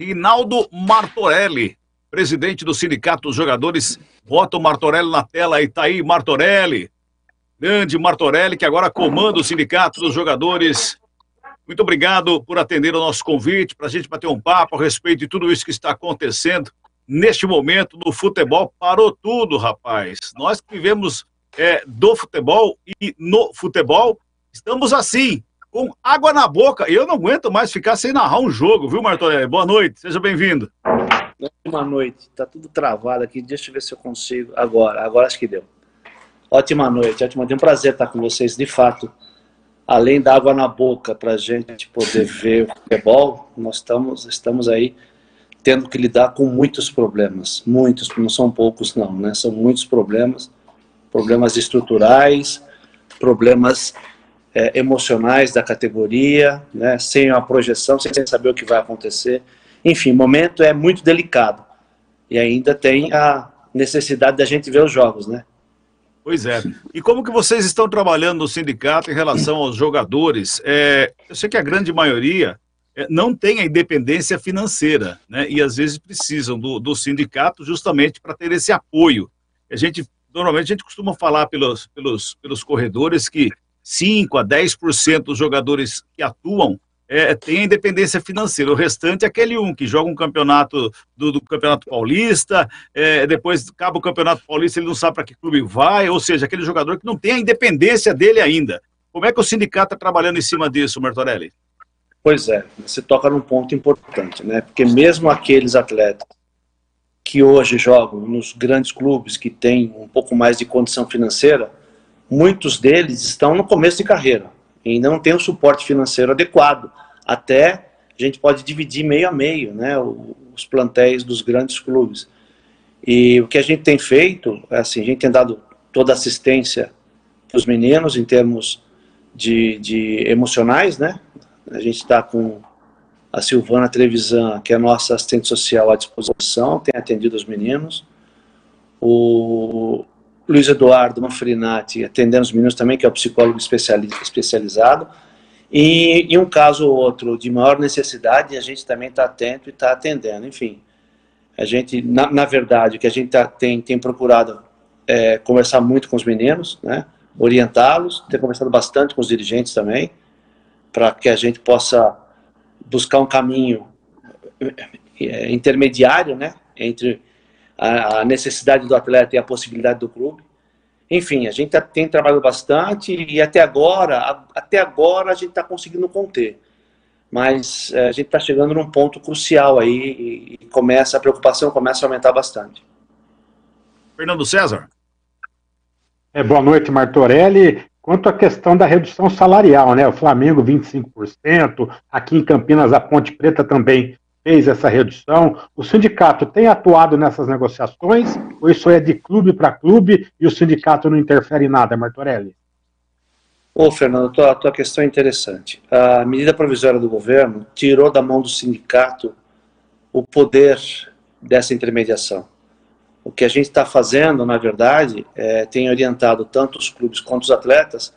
Rinaldo Martorelli, presidente do Sindicato dos Jogadores. Bota o Martorelli na tela aí, tá aí, Martorelli. Grande Martorelli, que agora comanda o Sindicato dos Jogadores. Muito obrigado por atender o nosso convite, para a gente bater um papo a respeito de tudo isso que está acontecendo. Neste momento, no futebol, parou tudo, rapaz. Nós que vivemos é, do futebol e no futebol, estamos assim, com água na boca. Eu não aguento mais ficar sem narrar um jogo, viu, Martorelli? Boa noite, seja bem-vindo. Ótima noite, tá tudo travado aqui, deixa eu ver se eu consigo. Agora, agora acho que deu. Ótima noite, ótima noite. Um prazer estar com vocês, de fato. Além da água na boca para a gente poder ver o futebol, nós estamos, estamos aí tendo que lidar com muitos problemas, muitos, não são poucos não, né? São muitos problemas, problemas estruturais, problemas é, emocionais da categoria, né, sem uma projeção, sem saber o que vai acontecer. Enfim, o momento é muito delicado. E ainda tem a necessidade da gente ver os jogos, né? Pois é. E como que vocês estão trabalhando no sindicato em relação aos jogadores? É, eu sei que a grande maioria é, não tem a independência financeira, né? E às vezes precisam do, do sindicato justamente para ter esse apoio. A gente normalmente a gente costuma falar pelos, pelos, pelos corredores que 5 a 10% dos jogadores que atuam é, tem a independência financeira. O restante é aquele um que joga um campeonato do, do Campeonato Paulista, é, depois acaba o Campeonato Paulista, ele não sabe para que clube vai, ou seja, aquele jogador que não tem a independência dele ainda. Como é que o sindicato está trabalhando em cima disso, Martorelli? Pois é, você toca num ponto importante, né? Porque mesmo aqueles atletas que hoje jogam nos grandes clubes que têm um pouco mais de condição financeira, muitos deles estão no começo de carreira e não tem o suporte financeiro adequado. Até a gente pode dividir meio a meio, né, os plantéis dos grandes clubes. E o que a gente tem feito, é assim, a gente tem dado toda assistência para os meninos em termos de, de emocionais, né? A gente está com a Silvana Trevisan, que é nossa assistente social à disposição, tem atendido os meninos. O, Luiz Eduardo Manfrinati atendendo os meninos também, que é o psicólogo especializado. E, e um caso ou outro de maior necessidade, a gente também está atento e está atendendo. Enfim, a gente, na, na, verdade, que a gente tá, tem, tem procurado é conversar muito com os meninos, né? orientá-los, ter conversado bastante com os dirigentes também, para que a gente possa buscar um caminho é, intermediário né? entre a, necessidade do atleta e a possibilidade do clube. Enfim, a gente tá, tem trabalhado bastante e até agora, até agora a gente está conseguindo conter. Mas é, a gente está chegando num ponto crucial aí e começa a preocupação começa a aumentar bastante. Fernando César. É, boa noite, Martorelli. Quanto à questão da redução salarial, né? O Flamengo 25%, aqui em Campinas a Ponte Preta também fez essa redução. O sindicato tem atuado nessas negociações ou isso é de clube para clube e o sindicato não interfere em nada, Martorelli? Ô, Fernando, a tua, a tua questão é interessante. A medida provisória do governo tirou da mão do sindicato o poder dessa intermediação. O que a gente está fazendo, na verdade, é, tem orientado tanto os clubes quanto os atletas,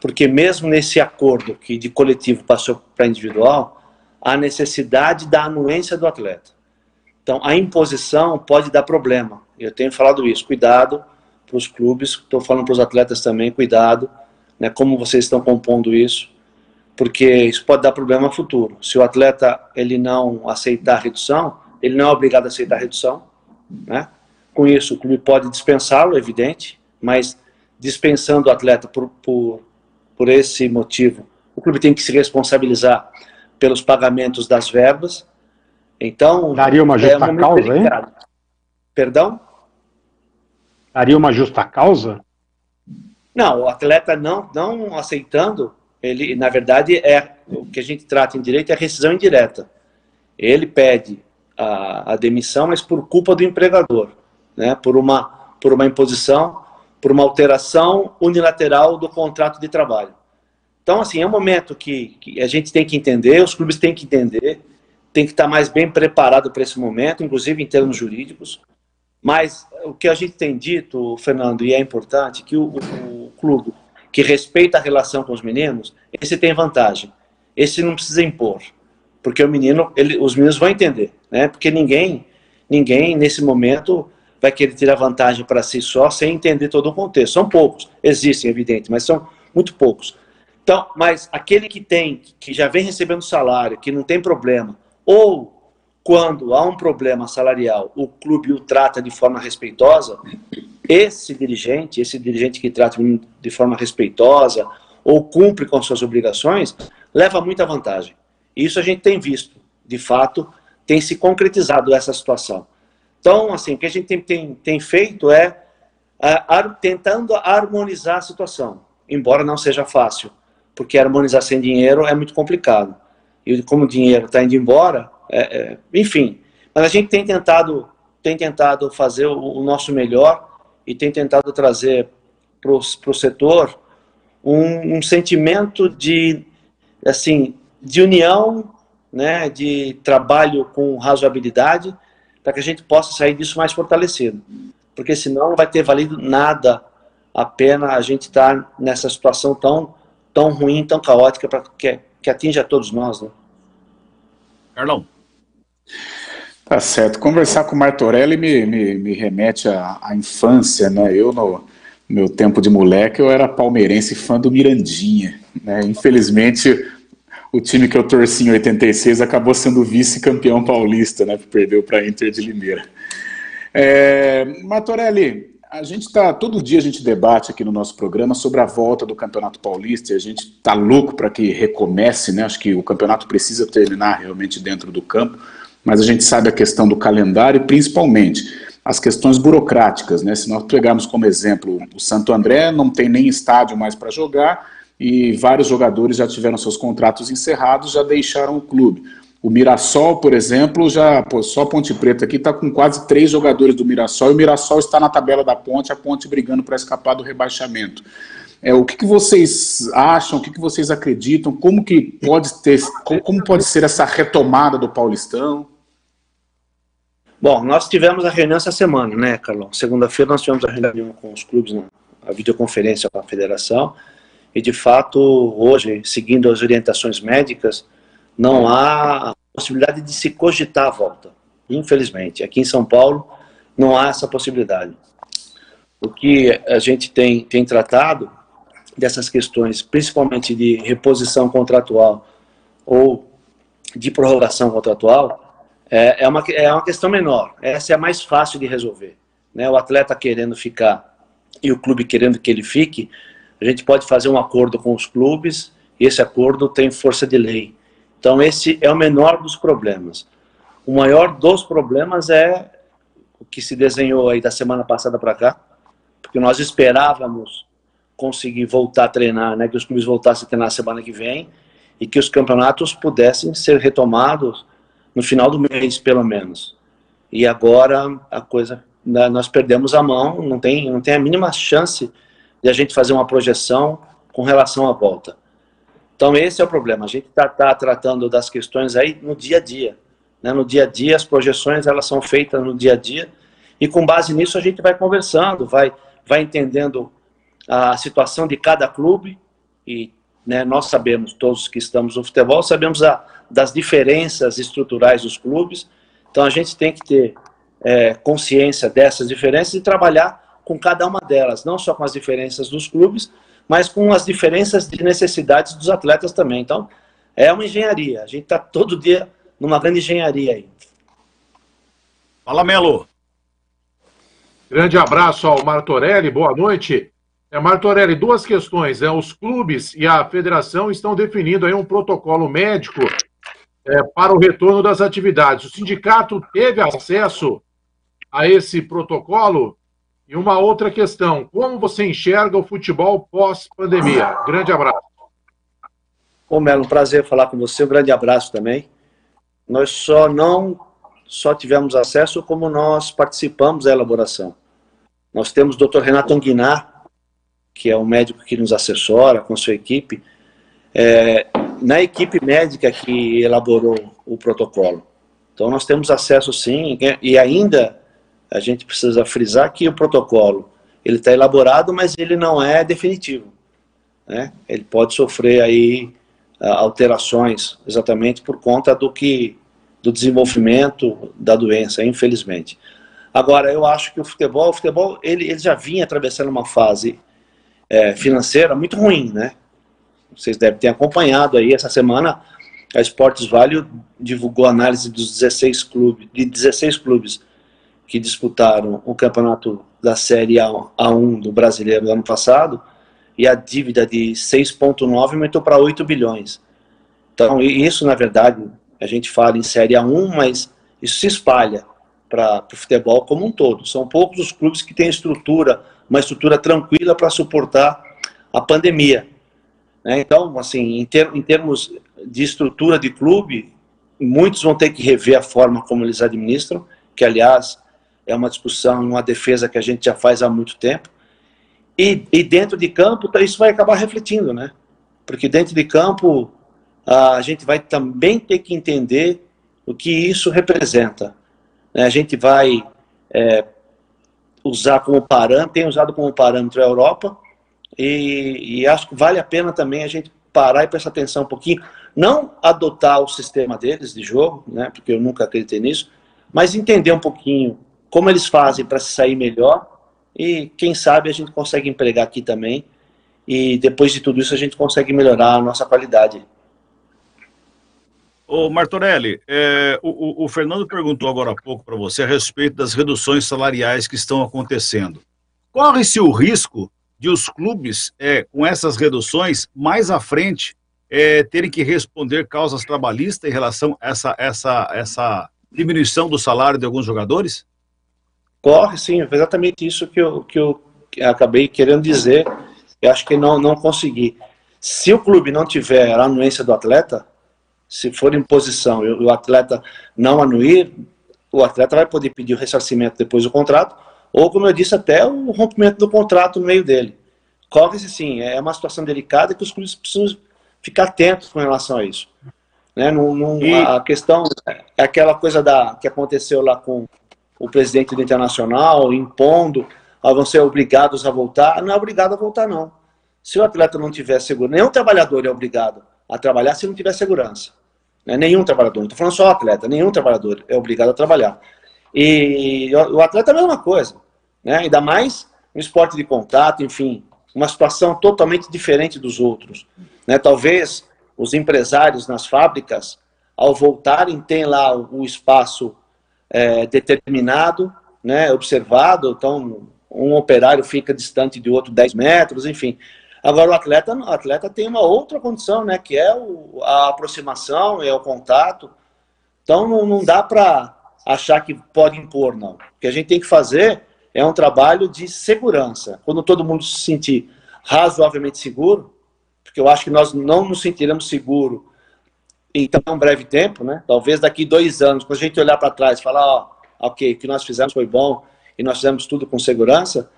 porque mesmo nesse acordo que de coletivo passou para individual, a necessidade da anuência do atleta. Então, a imposição pode dar problema. Eu tenho falado isso. Cuidado para os clubes, estou falando para os atletas também, cuidado, né, como vocês estão compondo isso, porque isso pode dar problema no futuro. Se o atleta ele não aceitar a redução, ele não é obrigado a aceitar a redução. Né? Com isso, o clube pode dispensá-lo, evidente, mas dispensando o atleta por, por, por esse motivo, o clube tem que se responsabilizar pelos pagamentos das verbas. Então. Daria uma justa é um causa, delicado. hein? Perdão? Daria uma justa causa? Não, o atleta não, não aceitando, ele, na verdade, é o que a gente trata em direito é rescisão indireta. Ele pede a, a demissão, mas por culpa do empregador, né? por, uma, por uma imposição, por uma alteração unilateral do contrato de trabalho. Então, assim, é um momento que, que, a gente tem que entender, os clubes têm que entender, tem que estar mais bem preparado para esse momento, inclusive em termos jurídicos. Mas o que a gente tem dito, Fernando, e é importante, que o, o, o clube que respeita a relação com os meninos, esse tem vantagem. Esse não precisa impor. porque o menino, ele, os meninos vão entender, né? Porque ninguém, ninguém nesse momento vai querer tirar vantagem para si só sem entender todo o contexto. São poucos, existem, evidente, mas são muito poucos. Então, mas aquele que tem, que já vem recebendo salário, que não tem problema, ou quando há um problema salarial, o clube o trata de forma respeitosa, esse dirigente, esse dirigente que trata de forma respeitosa ou cumpre com suas obrigações, leva muita vantagem. Isso a gente tem visto, de fato, tem se concretizado essa situação. Então, assim, o que a gente tem, tem, tem feito é, é tentando harmonizar a situação, embora não seja fácil, porque harmonizar sem dinheiro é muito complicado. E como o dinheiro está indo embora, é, é, enfim. Mas a gente tem tentado, tem tentado fazer o, o nosso melhor e tem tentado trazer para o setor um, um sentimento de, assim, de união, né, de trabalho com razoabilidade, para que a gente possa sair disso mais fortalecido. Porque senão não vai ter valido nada a pena a gente estar tá nessa situação tão, tão ruim, tão caótica, para que, que atinja a todos nós. Né? Carlão. Tá certo. Conversar com o Martorelli me, me, me remete à, à, infância, né? Eu, no meu tempo de moleque, eu era palmeirense fã do Mirandinha. Né? Infelizmente, o time que eu torci em 86 acabou sendo vice-campeão paulista, né? Perdeu para a Inter de Limeira. É, Martorelli, a gente está todo dia a gente debate aqui no nosso programa sobre a volta do Campeonato Paulista e a gente está louco para que recomece, né? Acho que o campeonato precisa terminar realmente dentro do campo, mas a gente sabe a questão do calendário e principalmente as questões burocráticas, né? Se nós pegarmos como exemplo o Santo André não tem nem estádio mais para jogar e vários jogadores já tiveram seus contratos encerrados, já deixaram o clube. O Mirassol, por exemplo, já pô, só Ponte Preta aqui está com quase três jogadores do Mirassol e o Mirassol está na tabela da Ponte, a Ponte brigando para escapar do rebaixamento. É, o que, que vocês acham, o que, que vocês acreditam, como que pode ter, como, pode ser essa retomada do Paulistão? Bom, nós tivemos a reunião essa semana, né, Carlão? Segunda-feira nós tivemos a reunião com os clubes, né? a videoconferência com a federação, e de fato, hoje, seguindo as orientações médicas, não há possibilidade de se cogitar a volta. Infelizmente, aqui em São Paulo não há essa possibilidade. O que a gente tem, tem tratado dessas questões, principalmente de reposição contratual ou de prorrogação contratual, é, é, uma, é uma questão menor. Essa é a mais fácil de resolver. Né? O atleta querendo ficar e o clube querendo que ele fique, a gente pode fazer um acordo com os clubes e esse acordo tem força de lei. Então, esse é o menor dos problemas. O maior dos problemas é o que se desenhou aí da semana passada para cá, porque nós esperávamos conseguir voltar a treinar, né, que os clubes voltassem a treinar semana que vem e que os campeonatos pudessem ser retomados no final do mês, pelo menos. E agora a coisa, né, nós perdemos a mão, não tem, não tem a mínima chance de a gente fazer uma projeção com relação à volta. Então esse é o problema. A gente está tá tratando das questões aí no dia a dia. Né? No dia a dia as projeções elas são feitas no dia a dia e com base nisso a gente vai conversando, vai vai entendendo a situação de cada clube e né, nós sabemos todos que estamos no futebol sabemos a, das diferenças estruturais dos clubes. Então a gente tem que ter é, consciência dessas diferenças e trabalhar com cada uma delas, não só com as diferenças dos clubes, mas com as diferenças de necessidades dos atletas também. Então, é uma engenharia. A gente está todo dia numa grande engenharia aí. Fala, Melo. Grande abraço ao Martorelli, boa noite. É, Martorelli, duas questões. É, os clubes e a federação estão definindo aí um protocolo médico é, para o retorno das atividades. O sindicato teve acesso a esse protocolo e uma outra questão: como você enxerga o futebol pós-pandemia? Grande abraço. Ô Melo, um prazer falar com você, um grande abraço também. Nós só não só tivemos acesso como nós participamos da elaboração. Nós temos o Dr. Renato Anguinar, que é um médico que nos assessora com sua equipe, é, na equipe médica que elaborou o protocolo. Então nós temos acesso sim, e ainda a gente precisa frisar que o protocolo ele está elaborado, mas ele não é definitivo. Né? Ele pode sofrer aí alterações, exatamente por conta do que do desenvolvimento da doença, infelizmente. Agora, eu acho que o futebol, o futebol ele, ele já vinha atravessando uma fase é, financeira muito ruim, né? Vocês devem ter acompanhado aí essa semana a Esportes Vale divulgou análise dos 16 clubes, de 16 clubes que disputaram o campeonato da Série A1 do brasileiro do ano passado, e a dívida de 6,9 aumentou para 8 bilhões. Então, isso, na verdade, a gente fala em Série A1, mas isso se espalha para o futebol como um todo. São poucos os clubes que têm estrutura, uma estrutura tranquila para suportar a pandemia. Né? Então, assim, em, ter, em termos de estrutura de clube, muitos vão ter que rever a forma como eles administram, que aliás é uma discussão, uma defesa que a gente já faz há muito tempo. E, e dentro de campo, tá, isso vai acabar refletindo, né? Porque dentro de campo, a gente vai também ter que entender o que isso representa. Né? A gente vai é, usar como parâmetro, tem usado como parâmetro a Europa, e, e acho que vale a pena também a gente parar e prestar atenção um pouquinho, não adotar o sistema deles de jogo, né, porque eu nunca acreditei nisso, mas entender um pouquinho como eles fazem para se sair melhor e quem sabe a gente consegue empregar aqui também e depois de tudo isso a gente consegue melhorar a nossa qualidade. Ô Martorelli, é, o, o, Fernando perguntou agora há pouco para você a respeito das reduções salariais que estão acontecendo. Corre-se o risco de os clubes, é, com essas reduções, mais à frente, é, terem que responder causas trabalhistas em relação a essa, essa, essa diminuição do salário de alguns jogadores? Corre, sim, é exatamente isso que eu, que eu acabei querendo dizer. Eu acho que não, não consegui. Se o clube não tiver a anuência do atleta, se for imposição e o atleta não anuir, o atleta vai poder pedir o ressarcimento depois do contrato, ou, como eu disse, até o rompimento do contrato no meio dele. Corre-se sim, é uma situação delicada que os clubes precisam ficar atentos com relação a isso. Né? Não, não, e... A questão é aquela coisa da, que aconteceu lá com o presidente do Internacional, impondo, ah, vão ser obrigados a voltar. Não é obrigado a voltar, não. Se o atleta não tiver segurança, nenhum trabalhador é obrigado a trabalhar se não tiver segurança. Né? Nenhum trabalhador, não estou falando só atleta, nenhum trabalhador é obrigado a trabalhar. E o atleta é a mesma coisa, né? ainda mais no esporte de contato, enfim, uma situação totalmente diferente dos outros. Né? Talvez os empresários nas fábricas, ao voltarem, tenham lá o espaço é, determinado, né, observado, então um operário fica distante de outro 10 metros, enfim. Agora o atleta, o atleta tem uma outra condição, né, que é o, a aproximação, é o contato. Então não, não dá para achar que pode impor, não. O que a gente tem que fazer é um trabalho de segurança. Quando todo mundo se sentir razoavelmente seguro, porque eu acho que nós não nos sentiremos seguros em tão breve tempo, né? Talvez daqui dois anos, quando a gente olhar para trás e falar, ó, ok, o que nós fizemos foi bom e nós fizemos tudo com segurança,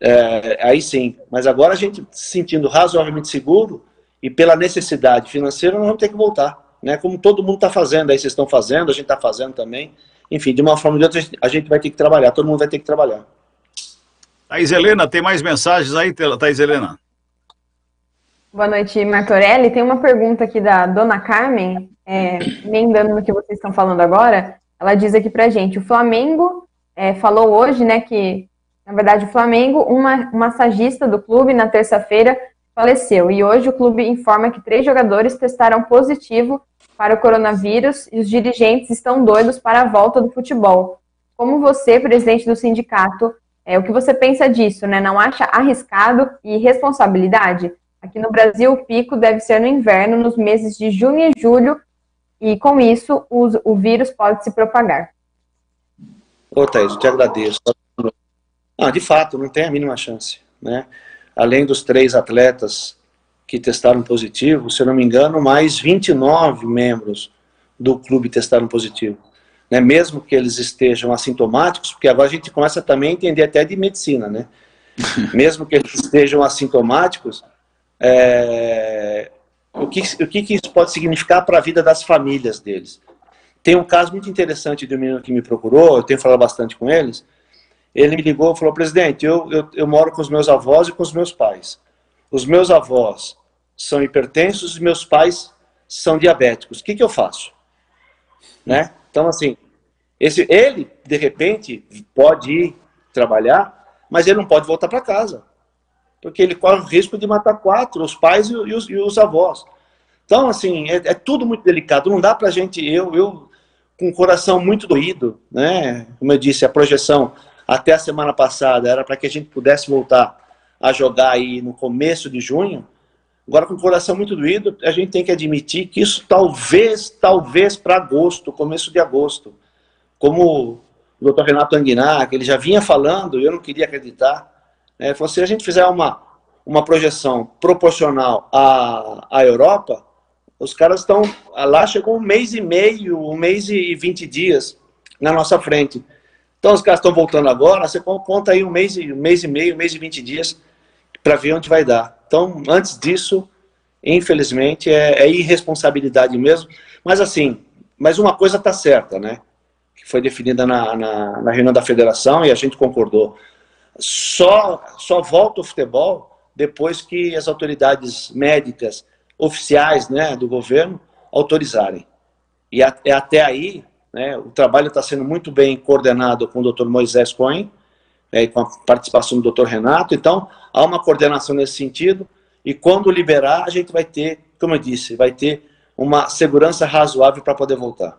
é, aí sim. Mas agora a gente se sentindo razoavelmente seguro e pela necessidade financeira, nós vamos ter que voltar, né? Como todo mundo está fazendo, aí vocês estão fazendo, a gente está fazendo também. Enfim, de uma forma ou de outra, a gente vai ter que trabalhar, todo mundo vai ter que trabalhar. Thaís Helena, tem mais mensagens aí, Thaís Helena? Boa noite, Martorelli. Tem uma pergunta aqui da Dona Carmen, é, emendando no que vocês estão falando agora. Ela diz aqui pra gente, o Flamengo é, falou hoje, né, que, na verdade, o Flamengo, uma massagista do clube, na terça-feira, faleceu. E hoje o clube informa que três jogadores testaram positivo para o coronavírus e os dirigentes estão doidos para a volta do futebol. Como você, presidente do sindicato, é, o que você pensa disso, né? Não acha arriscado e responsabilidade? Aqui no Brasil, o pico deve ser no inverno, nos meses de junho e julho, e com isso o, o vírus pode se propagar. Ô, Thaís, eu te agradeço. Ah, de fato, não tem a mínima chance. Né? Além dos três atletas que testaram positivo, se eu não me engano, mais 29 membros do clube testaram positivo. Né? Mesmo que eles estejam assintomáticos, porque agora a gente começa também a entender até de medicina, né? Mesmo que eles estejam assintomáticos, é, o, que, o que, que isso pode significar para a vida das famílias deles. Tem um caso muito interessante de um menino que me procurou, eu tenho falado bastante com eles. Ele me ligou e falou: presidente, eu, eu, eu moro com os meus avós e com os meus pais. Os meus avós são hipertensos e meus pais são diabéticos. O que, que eu faço? Né? Então, assim, esse, ele, de repente, pode ir trabalhar, mas ele não pode voltar para casa. Porque ele corre o risco de matar quatro, os pais e os, e os avós. Então, assim, é, é, tudo muito delicado. Não dá para a gente, eu, eu, com o coração muito doído, né? Como eu disse, a projeção até a semana passada era para que a gente pudesse voltar a jogar aí no começo de junho. Agora, com o coração muito doído, a gente tem que admitir que isso talvez, talvez para agosto, começo de agosto, como o doutor Renato Anguinar, ele já vinha falando, eu não queria acreditar, né, falou, se a gente fizer uma, uma projeção proporcional à, à Europa, os caras estão, lá chegou um mês e meio, um mês e vinte dias na nossa frente. Então os caras estão voltando agora, você conta aí um mês, um mês e meio, um mês e vinte dias para ver onde vai dar. Então, antes disso, infelizmente, é, é irresponsabilidade mesmo. Mas assim, mas uma coisa está certa, né? Que foi definida na, na, na, reunião da federação e a gente concordou. Só, só volta o futebol depois que as autoridades médicas oficiais né, do governo autorizarem. E a, é até aí, né, o trabalho está sendo muito bem coordenado com o Dr. Moisés Cohen, é, com a participação do Dr. Renato. Então, há uma coordenação nesse sentido. E quando liberar, a gente vai ter, como eu disse, vai ter uma segurança razoável para poder voltar.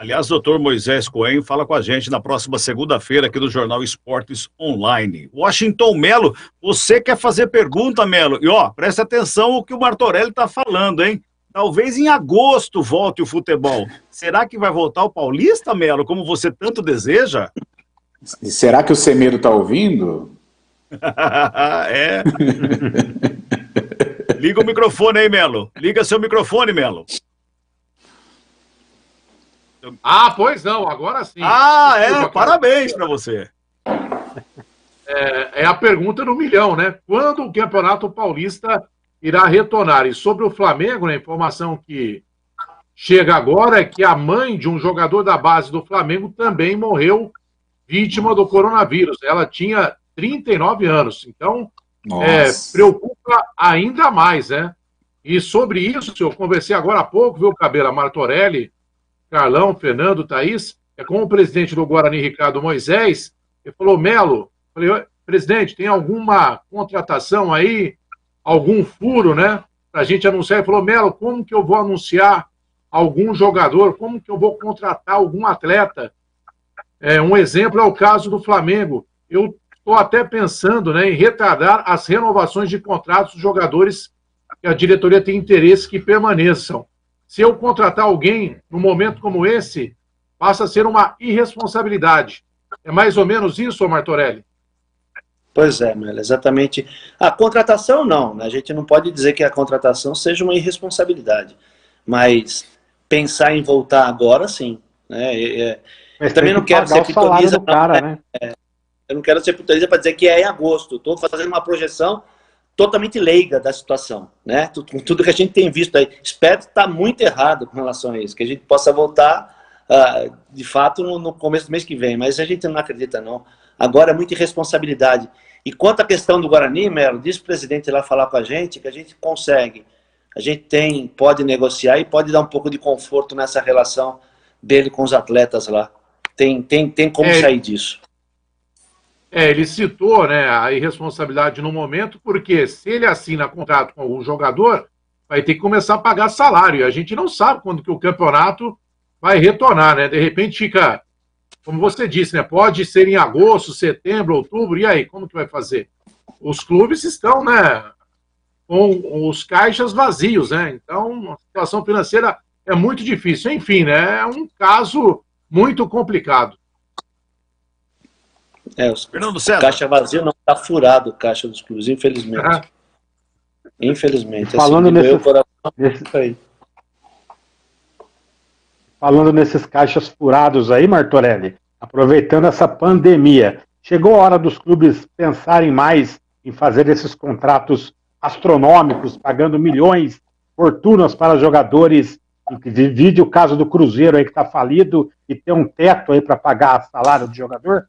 Aliás, doutor Moisés Cohen fala com a gente na próxima segunda-feira aqui do Jornal Esportes Online. Washington Melo, você quer fazer pergunta, Melo? E ó, presta atenção o que o Martorelli está falando, hein? Talvez em agosto volte o futebol. Será que vai voltar o Paulista, Melo, como você tanto deseja? Será que o Semedo está ouvindo? é. Liga o microfone aí, Melo. Liga seu microfone, Melo. Ah, pois não, agora sim. Ah, é, parabéns para você. É, é, a pergunta no milhão, né? Quando o Campeonato Paulista irá retornar? E sobre o Flamengo, né, a informação que chega agora é que a mãe de um jogador da base do Flamengo também morreu vítima do coronavírus. Ela tinha 39 anos. Então, é, preocupa ainda mais, né? E sobre isso, eu conversei agora há pouco, viu, Cabela Martorelli, Carlão, Fernando, Thaís, é com o presidente do Guarani, Ricardo Moisés, ele falou, Melo, falei, presidente, tem alguma contratação aí, algum furo, né, para a gente anunciar? Ele falou, Melo, como que eu vou anunciar algum jogador, como que eu vou contratar algum atleta? É, um exemplo é o caso do Flamengo. Eu estou até pensando né, em retardar as renovações de contratos dos jogadores que a diretoria tem interesse que permaneçam. Se eu contratar alguém num momento como esse, passa a ser uma irresponsabilidade. É mais ou menos isso, Martorelli? Pois é, Mel, exatamente. A contratação não, né? a gente não pode dizer que a contratação seja uma irresponsabilidade, mas pensar em voltar agora, sim. Né? É, é eu também não quero ser pitonisa. Cara, né? é, eu não quero ser pitonisa para dizer que é em agosto. Estou fazendo uma projeção totalmente leiga da situação, né? Tudo, tudo que a gente tem visto aí. Espero estar muito errado com relação a isso, que a gente possa voltar uh, de fato no, no, começo do mês que vem, mas a gente não acredita não. Agora é muita irresponsabilidade. E quanto à questão do Guarani, Melo, diz o presidente lá falar com a gente que a gente consegue, a gente tem, pode negociar e pode dar um pouco de conforto nessa relação dele com os atletas lá. Tem, tem, tem como é, sair disso. É, ele citou né, a irresponsabilidade no momento, porque se ele assina contrato com algum jogador, vai ter que começar a pagar salário. E a gente não sabe quando que o campeonato vai retornar, né? De repente fica, como você disse, né? Pode ser em agosto, setembro, outubro, e aí, como que vai fazer? Os clubes estão, né? Com os caixas vazios, né? Então, a situação financeira é muito difícil. Enfim, né? É um caso muito complicado. É, os, Fernando César. Caixa vazio não está furado o caixa dos clubes, infelizmente. Ah. Infelizmente. Falando assim, nesse, nesse... Falando nesses caixas furados aí, Martorelli, aproveitando essa pandemia, chegou a hora dos clubes pensarem mais em fazer esses contratos astronômicos, pagando milhões, fortunas para jogadores Divide o caso do Cruzeiro aí que está falido e tem um teto aí para pagar salário do jogador?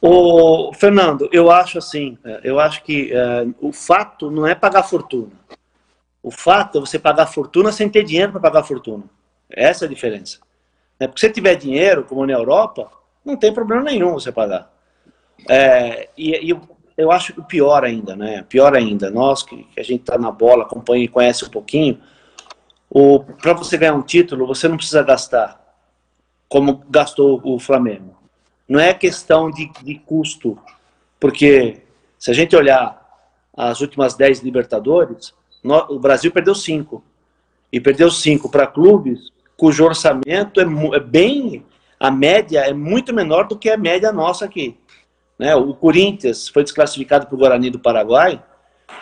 O Fernando, eu acho assim, é, eu acho que uh, o fato não é pagar fortuna. O fato é você pagar fortuna sem ter dinheiro para pagar fortuna. Essa é a diferença. É, porque se tiver dinheiro, como na Europa, não tem problema nenhum você pagar. É, e, e eu acho que pior ainda, né? Pior ainda, nós que, que a gente está na bola, acompanha e conhece um pouquinho, para você ganhar um título, você não precisa gastar como gastou o Flamengo. Não é questão de, de custo, porque se a gente olhar as últimas 10 Libertadores, o Brasil perdeu cinco. E perdeu cinco para clubes cujo orçamento é, é, bem. A média é muito menor do que a média nossa aqui. Né? O Corinthians foi desclassificado para o Guarani do Paraguai,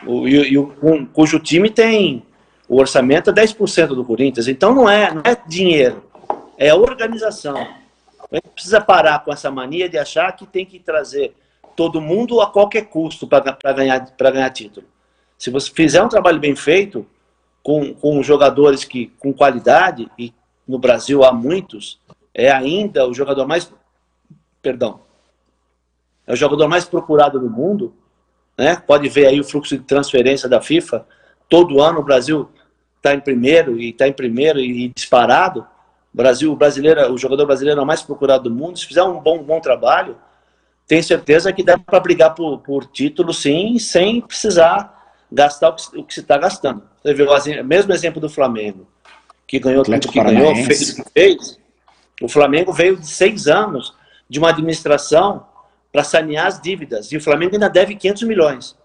o, e, e o, um, cujo time tem. O orçamento é 10% do Corinthians. Então não é, não é dinheiro, é organização. A gente precisa parar com essa mania de achar que tem que trazer todo mundo a qualquer custo para ganhar, ganhar título. Se você fizer um trabalho bem feito, com, com jogadores que, com qualidade, e no Brasil há muitos, é ainda o jogador mais. Perdão. É o jogador mais procurado do mundo. Né? Pode ver aí o fluxo de transferência da FIFA. Todo ano o Brasil está em primeiro e está em primeiro e disparado. O Brasil, o brasileiro, o jogador brasileiro é o mais procurado do mundo. Se fizer um bom, bom trabalho, tenho certeza que dá para brigar por, por título, sim, sem precisar gastar o que, o que se está gastando. Você viu o mesmo exemplo do Flamengo, que ganhou tudo que ganhou, fez o que fez. O Flamengo veio de seis anos de uma administração para sanear as dívidas. E o Flamengo ainda deve 500 milhões.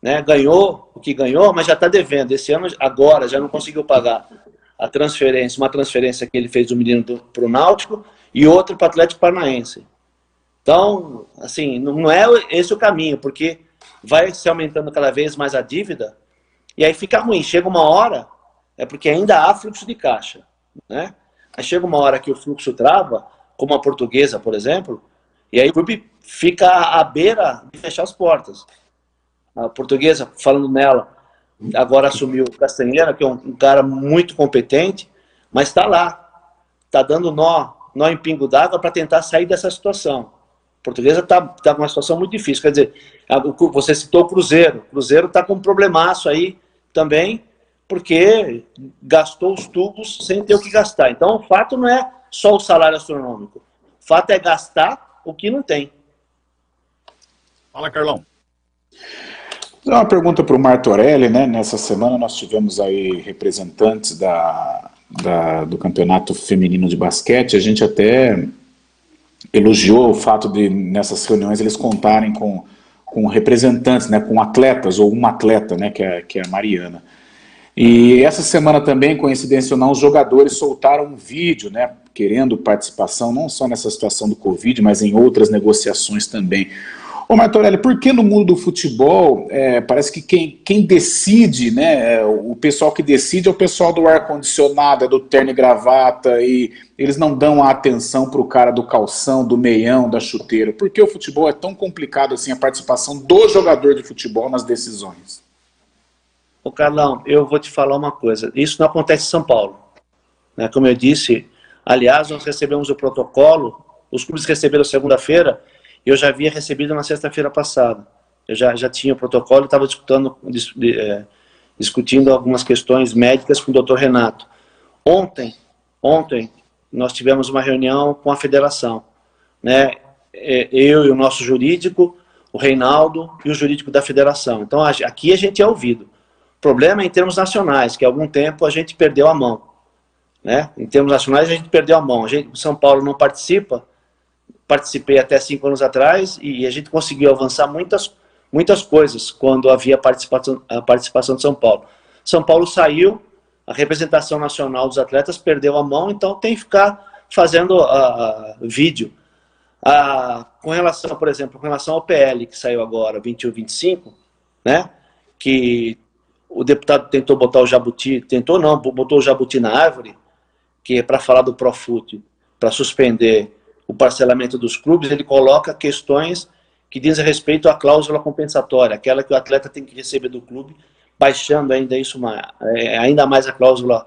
Né? Ganhou o que ganhou, mas já está devendo. Esse ano, agora, já não conseguiu pagar a transferência, uma transferência que ele fez do menino para o Náutico e outra para o Atlético Paranaense. Então, assim, não é esse o caminho, porque vai se aumentando cada vez mais a dívida, e aí fica ruim. Chega uma hora, é porque ainda há fluxo de caixa, né? Aí chega uma hora que o fluxo trava, como a portuguesa, por exemplo, e aí o clube fica à beira de fechar as portas. A portuguesa, falando nela, agora assumiu o Castanheira, que é um, um cara muito competente, mas está lá, está dando nó, nó em pingo d'água para tentar sair dessa situação portuguesa está tá numa situação muito difícil. Quer dizer, você citou o Cruzeiro. O Cruzeiro está com um problemaço aí também, porque gastou os tubos sem ter o que gastar. Então, o fato não é só o salário astronômico. O fato é gastar o que não tem. Fala, Carlão. Uma pergunta para o Martorelli, né? Nessa semana nós tivemos aí representantes da, da, do campeonato feminino de basquete. A gente até elogiou o fato de, nessas reuniões, eles contarem com, com representantes, né, com atletas, ou uma atleta, né, que é, que é a Mariana. E essa semana também, coincidência ou não, os jogadores soltaram um vídeo, né, querendo participação, não só nessa situação do Covid, mas em outras negociações também. Ô Martorelli, por que no mundo do futebol é, parece que quem, quem decide, né, é, o pessoal que decide é o pessoal do ar-condicionado, é do terno e gravata, e eles não dão a atenção para o cara do calção, do meião, da chuteira? Por que o futebol é tão complicado assim, a participação do jogador de futebol nas decisões? Ô Carlão, eu vou te falar uma coisa, isso não acontece em São Paulo. Né? Como eu disse, aliás, nós recebemos o protocolo, os clubes receberam segunda-feira, eu já havia recebido na sexta-feira passada. Eu já, já tinha o protocolo e estava discutindo, é, discutindo algumas questões médicas com o doutor Renato. Ontem, ontem, nós tivemos uma reunião com a federação. Né? É, eu e o nosso jurídico, o Reinaldo e o jurídico da federação. Então, aqui a gente é ouvido. O problema é em termos nacionais, que há algum tempo a gente perdeu a mão. Né? Em termos nacionais, a gente perdeu a mão. A gente, São Paulo não participa, participei até cinco anos atrás e a gente conseguiu avançar muitas, muitas coisas quando havia participação, a participação de São Paulo. São Paulo saiu, a representação nacional dos atletas perdeu a mão, então tem que ficar fazendo uh, vídeo. Uh, com relação, por exemplo, com relação ao PL que saiu agora, 21, 25, né, que o deputado tentou botar o jabuti, tentou não, botou o jabuti na árvore, que é para falar do Profut, para suspender o parcelamento dos clubes, ele coloca questões que dizem respeito à cláusula compensatória, aquela que o atleta tem que receber do clube, baixando ainda isso é, ainda mais a cláusula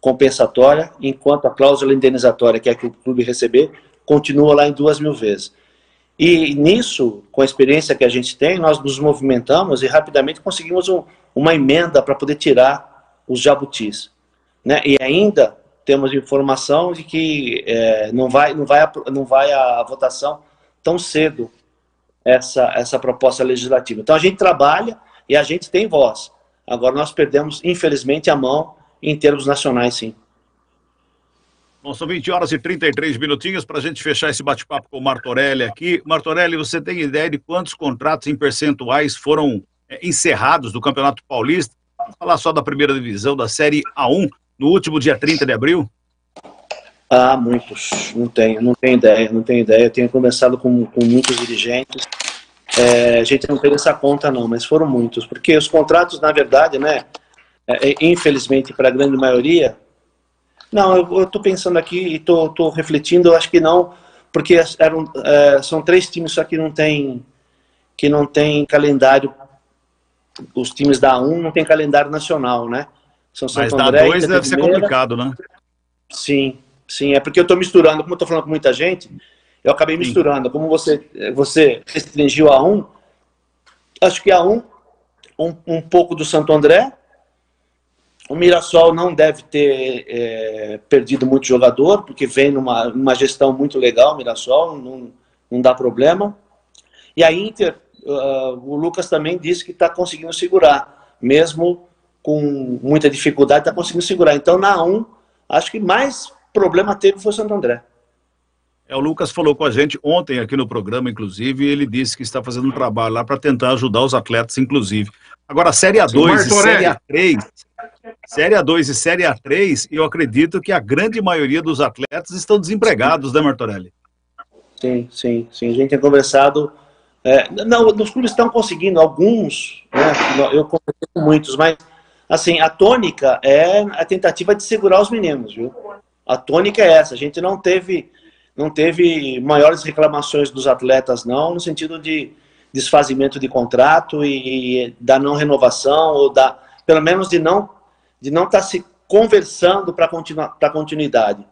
compensatória, enquanto a cláusula indenizatória, que é que o clube receber, continua lá em duas mil vezes. E nisso, com a experiência que a gente tem, nós nos movimentamos e rapidamente conseguimos um, uma emenda para poder tirar os jabutis. Né? E ainda temos informação de que é, não, vai, não, vai a, não vai a votação tão cedo essa, essa proposta legislativa. Então a gente trabalha e a gente tem voz. Agora nós perdemos, infelizmente, a mão em termos nacionais, sim. Bom, são 20 horas e 33 minutinhos para a gente fechar esse bate-papo com o Martorelli aqui. Martorelli, você tem ideia de quantos contratos em percentuais foram é, encerrados do Campeonato Paulista? Vamos falar só da primeira divisão, da Série A1, no último dia 30 de abril? Ah, muitos. Não tenho, não tenho ideia, não tenho ideia. Eu tenho conversado com, com muitos dirigentes. É, a gente não tem essa conta, não, mas foram muitos. Porque os contratos, na verdade, né, é, é infelizmente, para a grande maioria, não, eu estou pensando aqui e estou refletindo, eu acho que não, porque eram, é, são três times só que não tem, que não tem calendário, os times da A1 não tem calendário nacional, né? São Mas da André, 2 deve ser complicado, né? Sim, sim, é porque eu estou misturando, como eu estou falando com muita gente, eu acabei misturando, como você, você restringiu a 1, acho que a 1, um, um pouco do Santo André, o Mirassol não deve ter é, perdido muito jogador, porque vem numa, numa gestão muito legal, o Mirassol, não, não dá problema. E a Inter, uh, o Lucas também disse que está conseguindo segurar, mesmo com muita dificuldade, está conseguindo segurar. Então, na 1, acho que mais problema teve foi o Santo André. É, o Lucas falou com a gente ontem aqui no programa, inclusive, e ele disse que está fazendo um trabalho lá para tentar ajudar os atletas, inclusive. Agora, Série A2 e Série A3, Série A2 e Série A3, eu acredito que a grande maioria dos atletas estão desempregados, né, Martorelli? Sim, sim, sim. A gente tem conversado. É, não, os clubes estão conseguindo, alguns, né, eu conversei com muitos, mas assim, a tônica é a tentativa de segurar os meninos, viu? A tônica é essa. A gente não teve, não teve maiores reclamações dos atletas, não, no sentido de desfazimento de contrato e, e da não renovação ou da, pelo menos de não de não estar tá se conversando para a continuidade.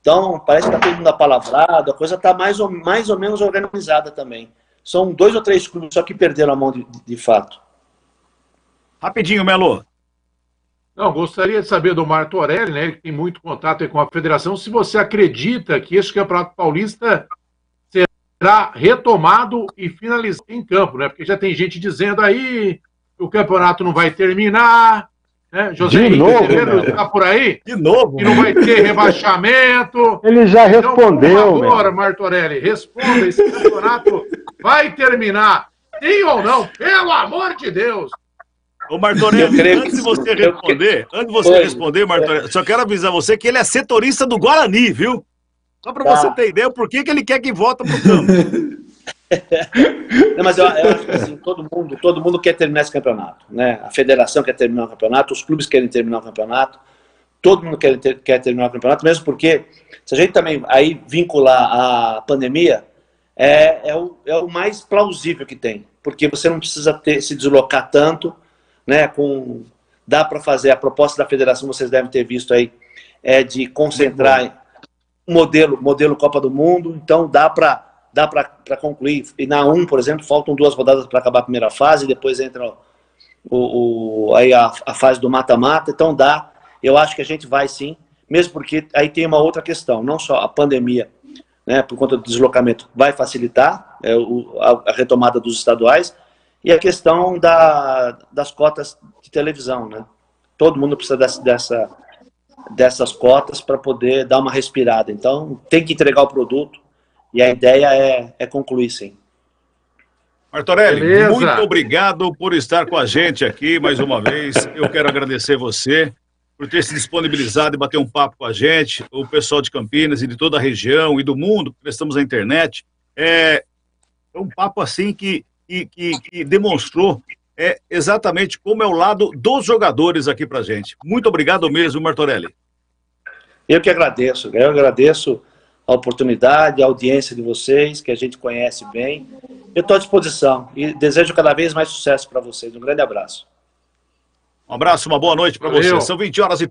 Então, parece que está todo mundo apalavrado, a coisa está mais ou, mais ou menos organizada também. São dois ou três clubes só que perderam a mão de, de fato. Rapidinho, Melo. Não, gostaria de saber do Marco Aurélio, né, ele tem muito contato com a federação, se você acredita que esse Campeonato Paulista será retomado e finalizado em campo, né? Porque já tem gente dizendo aí que o campeonato não vai terminar, né? José de novo, está por aí? De novo. Que não vai ter rebaixamento. Ele já respondeu. Então, favor, Martorelli, responda. Esse campeonato vai terminar. Sim ou não? Pelo amor de Deus. Ô Martorelli, antes de você responder, antes de você Oi. responder, Martorelli, só quero avisar você que ele é setorista do Guarani, viu? Só para tá. você ter ideia por que, que ele quer que volta pro campo. Não, mas eu, eu, acho que assim, todo mundo, todo mundo quer terminar esse campeonato. Né? A federação quer terminar o campeonato, os clubes querem terminar o campeonato, todo mundo quer, ter, quer terminar o campeonato, mesmo porque, se a gente também aí vincular a pandemia, é, é, o, é o mais plausível que tem, porque você não precisa ter, se deslocar tanto, né? Com, dá para fazer, a proposta da federação, vocês devem ter visto aí, é de concentrar modelo, modelo Copa do Mundo, então dá para dá para concluir. E na 1, por exemplo, faltam duas rodadas para acabar a primeira fase, depois entra o, o aí a, a, fase do mata-mata, então dá. Eu acho que a gente vai sim, mesmo porque aí tem uma outra questão, não só a pandemia, né, por conta do deslocamento, vai facilitar é, o, a, a, retomada dos estaduais, e a questão da, das cotas de televisão, né? Todo mundo precisa dessa, dessa dessas cotas para poder dar uma respirada. Então, tem que entregar o produto, e a ideia é, é concluir, sim. Martorelli, Beleza. muito obrigado por estar com a gente aqui mais uma vez. Eu quero agradecer você por ter se disponibilizado e bater um papo com a gente, o pessoal de Campinas e de toda a região e do mundo que prestamos na internet. É, é um papo assim que, que, que, que demonstrou é, exatamente como é o lado dos jogadores aqui para gente. Muito obrigado mesmo, Martorelli. Eu que agradeço, eu agradeço a oportunidade, a audiência de vocês, que a gente conhece bem. Eu estou à disposição e desejo cada vez mais sucesso para vocês. Um grande abraço. Um abraço, uma boa noite para vocês. São 20 horas e